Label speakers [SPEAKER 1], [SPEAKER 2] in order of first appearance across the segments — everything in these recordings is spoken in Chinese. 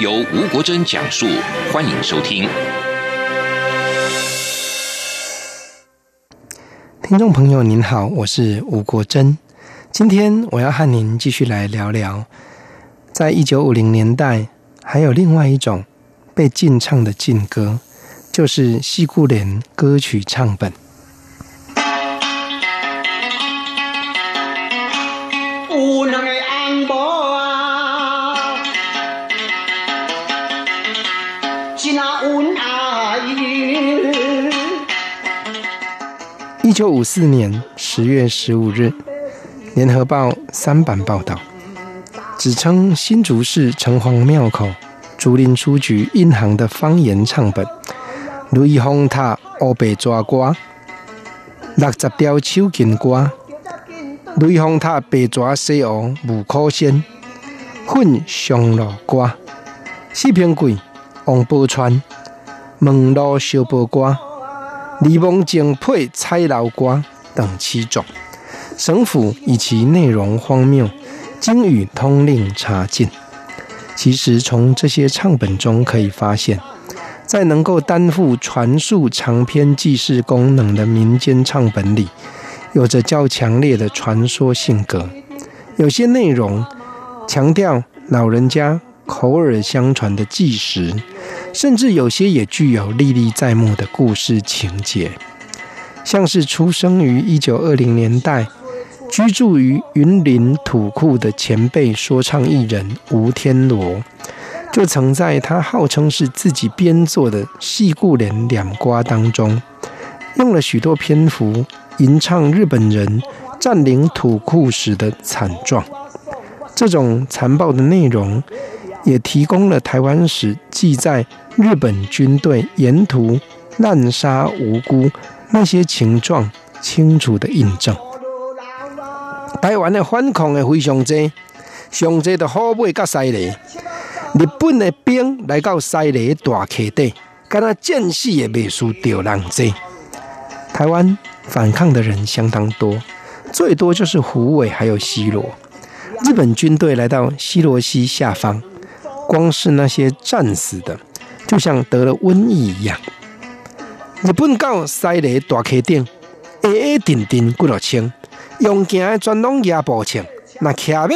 [SPEAKER 1] 由吴国珍讲述，欢迎收听。
[SPEAKER 2] 听众朋友您好，我是吴国珍，今天我要和您继续来聊聊，在一九五零年代，还有另外一种被禁唱的禁歌，就是西固联歌曲唱本。一一九五四年十月十五日，《联合报》三版报道，指称新竹市城隍庙口竹林书局印行的方言唱本《雷峰塔乌白蛇歌》，六十条手巾歌，《雷峰塔白蛇西湖无可仙》，混双路歌，四平贵王宝钏门路小宝歌。李梦精配蔡老瓜等七种，省府以其内容荒谬，经予通令查禁。其实从这些唱本中可以发现，在能够担负传述长篇记事功能的民间唱本里，有着较强烈的传说性格。有些内容强调老人家口耳相传的纪实。甚至有些也具有历历在目的故事情节，像是出生于一九二零年代、居住于云林土库的前辈说唱艺人吴天罗，就曾在他号称是自己编作的《戏故联两瓜》当中，用了许多篇幅吟唱日本人占领土库时的惨状。这种残暴的内容，也提供了台湾史记载日本军队沿途滥杀无辜那些情状清楚的印证。台湾的反抗的非常多，上多的虎尾甲西螺，日本的兵来到西螺大溪底，敢若战死也未输掉人多。台湾反抗的人相当多，最多就是虎尾还有西螺。日本军队来到西螺溪下方。光是那些战死的，就像得了瘟疫一样。日本到西螺大溪顶，矮矮顶顶骨头轻，用行的全拢野步枪，那骑马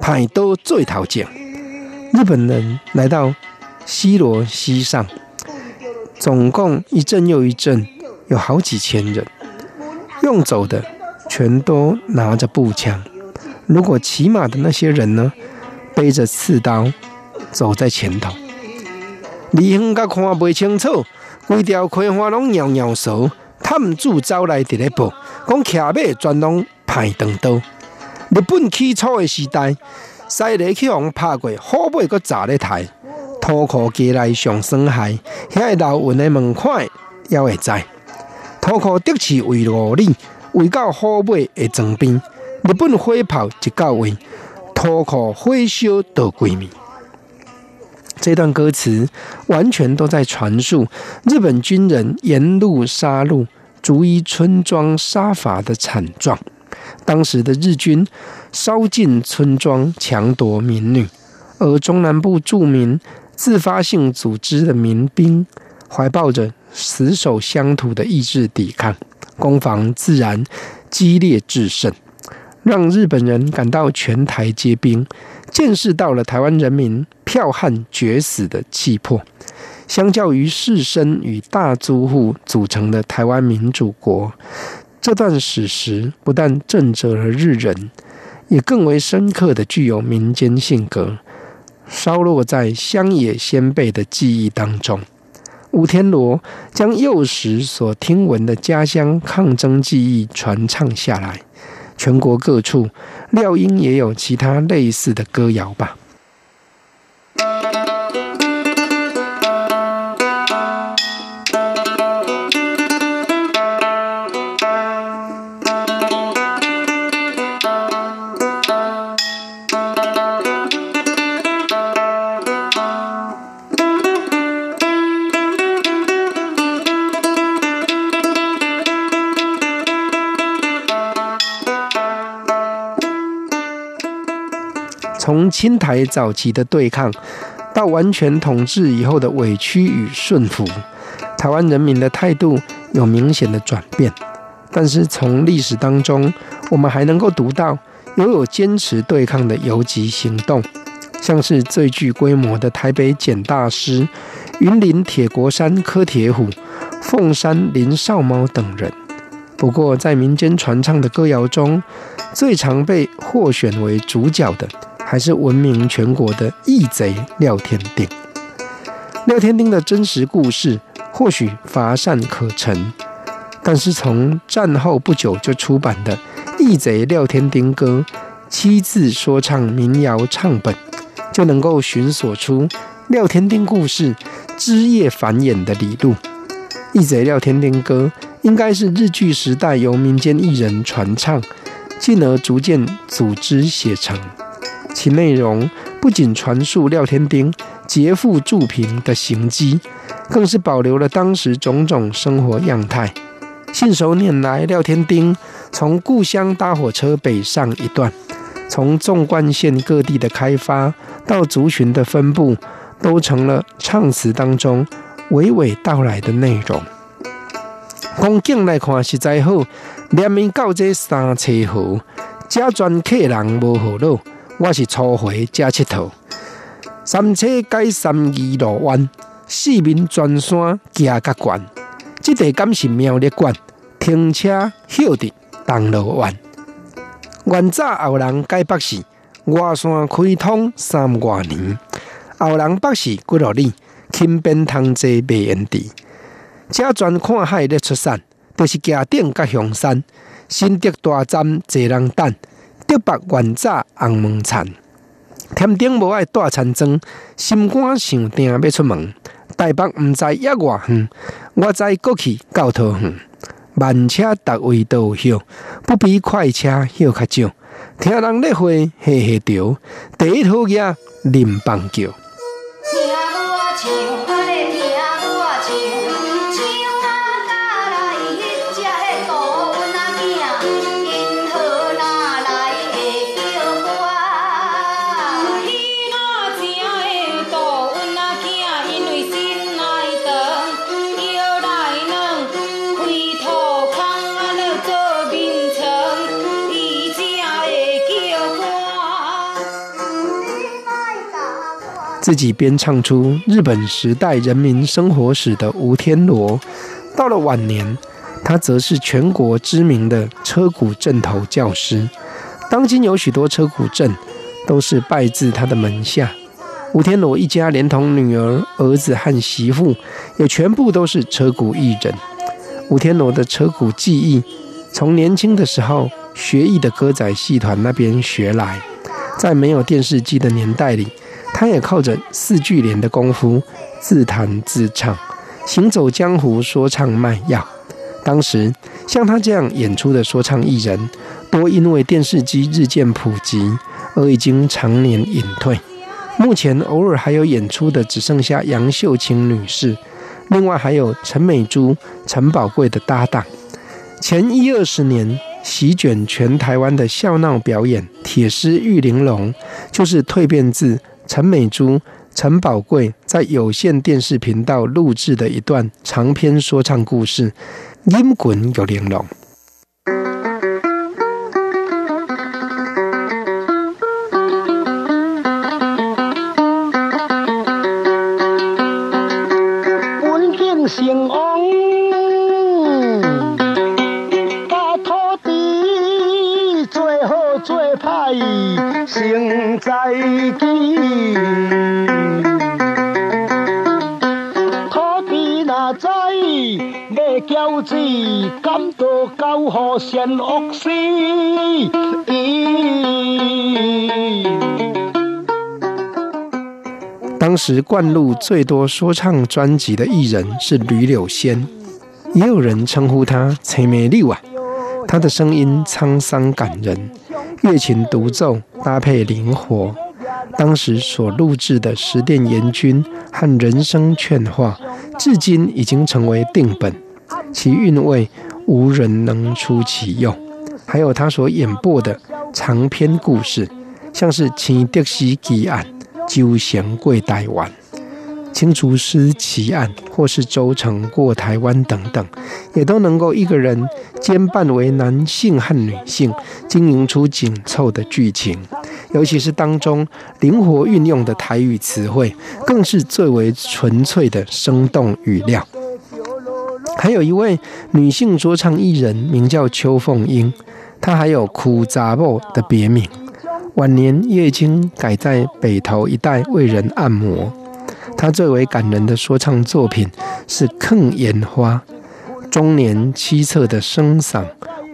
[SPEAKER 2] 派刀最头前。日本人来到西螺溪上，总共一阵又一阵，有好几千人。用走的全都拿着步枪，如果骑马的那些人呢，背着刺刀。走在前头，离远甲看袂清楚，规条葵花拢摇摇手，探子走来伫咧报，讲骑马全拢排长刀。日本起初的时代，西螺去互拍过，虎尾搁砸咧台，土库街内上损害，遐个老运的门槛也会知。土库的士为五里，围到虎尾的床边，日本火炮一到位，土库火烧到规面。这段歌词完全都在传述日本军人沿路杀戮、逐一村庄杀伐的惨状。当时的日军烧尽村庄、抢夺民女，而中南部著名自发性组织的民兵怀抱着死守乡土的意志抵抗，攻防自然激烈制胜，让日本人感到全台皆兵。见识到了台湾人民剽悍决死的气魄，相较于士绅与大租户组成的台湾民主国，这段史实不但震慑了日人，也更为深刻的具有民间性格，烧落在乡野先辈的记忆当中。吴天罗将幼时所听闻的家乡抗争记忆传唱下来。全国各处料应也有其他类似的歌谣吧。清台早期的对抗，到完全统治以后的委屈与顺服，台湾人民的态度有明显的转变。但是从历史当中，我们还能够读到拥有坚持对抗的游击行动，像是最具规模的台北简大师、云林铁国山柯铁虎、凤山林少猫等人。不过，在民间传唱的歌谣中，最常被获选为主角的，还是闻名全国的义贼廖天丁。廖天丁的真实故事或许乏善可陈，但是从战后不久就出版的《义贼廖天丁歌》七字说唱民谣唱本，就能够寻索出廖天丁故事枝叶繁衍的理路。《义贼廖天丁歌》应该是日据时代由民间艺人传唱，进而逐渐组织写成。其内容不仅传述廖天丁劫富助贫的行迹，更是保留了当时种种生活样态。信手拈来，廖天丁从故乡搭火车北上一段，从纵贯线各地的开发到族群的分布，都成了唱词当中娓娓道来的内容。光景来看实在好，连绵到这三车河，假专客人无好路。我是初回假佚佗，三车改三二路弯，四面转山行甲悬。这地敢是苗栗县，停车休的铜锣湾。原早后人改北市，外山开通三外年。后人北市几落里，轻便通坐卖烟蒂。假专看海咧出山，都、是家顶甲香山，新竹大站济人等。竹北原早红门田，天顶无爱大田庄，心肝想定要出门。台北毋知抑偌远，我知过去到桃园。慢车逐位都有休，不比快车休较少。听人咧会嘿嘿调，第一套嘢林棒叫。自己编唱出日本时代人民生活史的吴天罗，到了晚年，他则是全国知名的车鼓阵头教师。当今有许多车鼓阵都是拜自他的门下。吴天罗一家连同女儿、儿子和媳妇，也全部都是车鼓艺人。吴天罗的车鼓技艺，从年轻的时候学艺的歌仔戏团那边学来，在没有电视机的年代里。他也靠着四句联的功夫，自弹自唱，行走江湖，说唱卖药。当时像他这样演出的说唱艺人，多因为电视机日渐普及而已经常年隐退。目前偶尔还有演出的，只剩下杨秀清女士，另外还有陈美珠、陈宝贵的搭档。前一二十年席卷全台湾的笑闹表演《铁狮玉玲珑》，就是蜕变自。陈美珠、陈宝贵在有线电视频道录制的一段长篇说唱故事《音滚有玲珑》。当时灌录最多说唱专辑的艺人是吕柳仙，也有人称呼他“青梅柳”啊。他的声音沧桑感人，乐琴独奏搭配灵活。当时所录制的《十殿阎君》和《人生劝话》，至今已经成为定本，其韵味无人能出其右。还有他所演播的长篇故事，像是青德西奇案、周贤贵台湾、清竹丝奇案，或是周成过台湾等等，也都能够一个人兼扮为男性和女性，经营出紧凑的剧情。尤其是当中灵活运用的台语词汇，更是最为纯粹的生动语料。还有一位女性说唱艺人，名叫邱凤英，她还有“苦杂某”的别名。晚年也经改在北投一带为人按摩。她最为感人的说唱作品是《坑烟花》，中年凄恻的声嗓，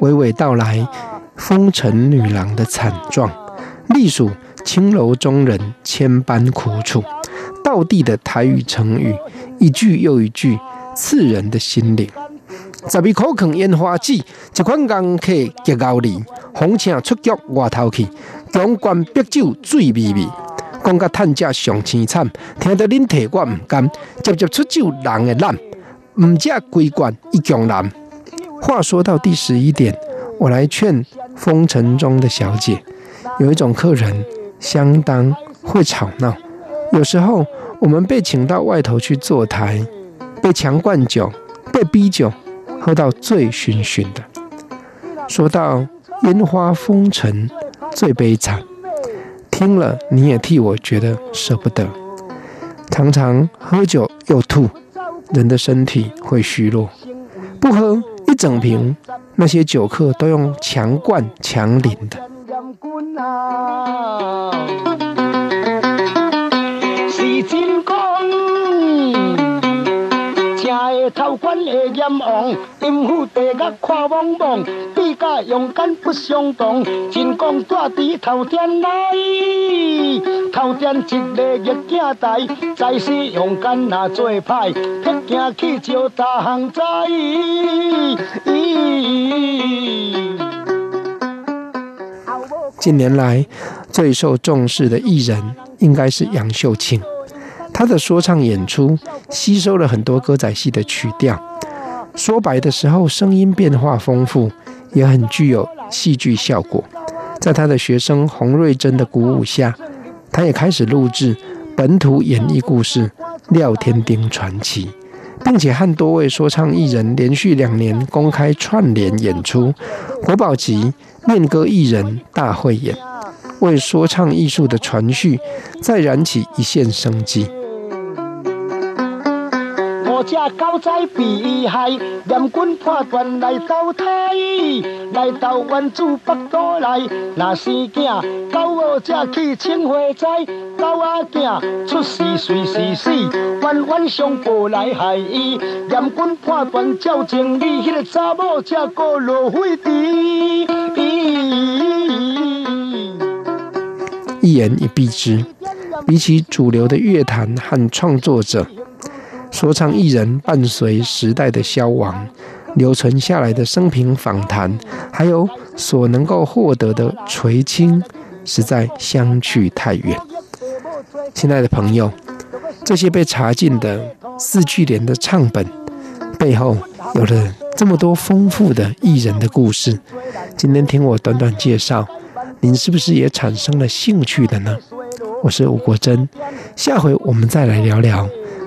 [SPEAKER 2] 娓娓道来风尘女郎的惨状。隶属青楼中人千般苦楚，道地的台语成语，一句又一句刺人的心灵。十二口坑烟花子，一款工客结高里，红请出脚外头去，强灌白酒醉微微，讲甲趁食上凄惨，听得恁提我唔甘，接接出酒人的胆，唔食归罐一江南。话说到第十一点，我来劝风尘中的小姐。有一种客人相当会吵闹，有时候我们被请到外头去坐台，被强灌酒，被逼酒，喝到醉醺醺的。说到烟花风尘最悲惨，听了你也替我觉得舍不得。常常喝酒又吐，人的身体会虚弱。不喝一整瓶，那些酒客都用强灌强淋的。的头款会阉王，阴府地狱看茫茫，比甲勇敢不相同。真讲带伫头前来，头前一个月镜台，在世勇敢那做歹，撇行去就大行在。近年来最受重视的艺人应该是杨秀庆，他的说唱演出吸收了很多歌仔戏的曲调，说白的时候声音变化丰富，也很具有戏剧效果。在他的学生洪瑞珍的鼓舞下，他也开始录制本土演绎故事《廖添丁传奇》，并且和多位说唱艺人连续两年公开串联演出，国宝级。念歌艺人大会演，为说唱艺术的传续再燃起一线生机。我家高在碧海，两军破断来到台，来到湾主北都来，那生囝高我家去请火灾，高阿囝出事随时死，冤冤相报来害伊，两军破断照情理，迄个查某才过落灰地。一言以蔽之，比起主流的乐坛和创作者，说唱艺人伴随时代的消亡，留存下来的生平访谈，还有所能够获得的垂青，实在相去太远。亲爱的朋友，这些被查禁的四句联的唱本背后，有了这么多丰富的艺人的故事。今天听我短短介绍。您是不是也产生了兴趣的呢？我是吴国珍，下回我们再来聊聊，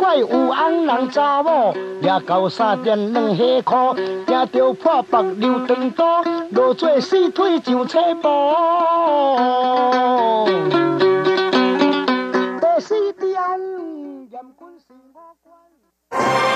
[SPEAKER 2] 怪有红人查某，掠到三点两下裤，惊着破腹流长刀，落做四腿上切布。第四点严军是我关。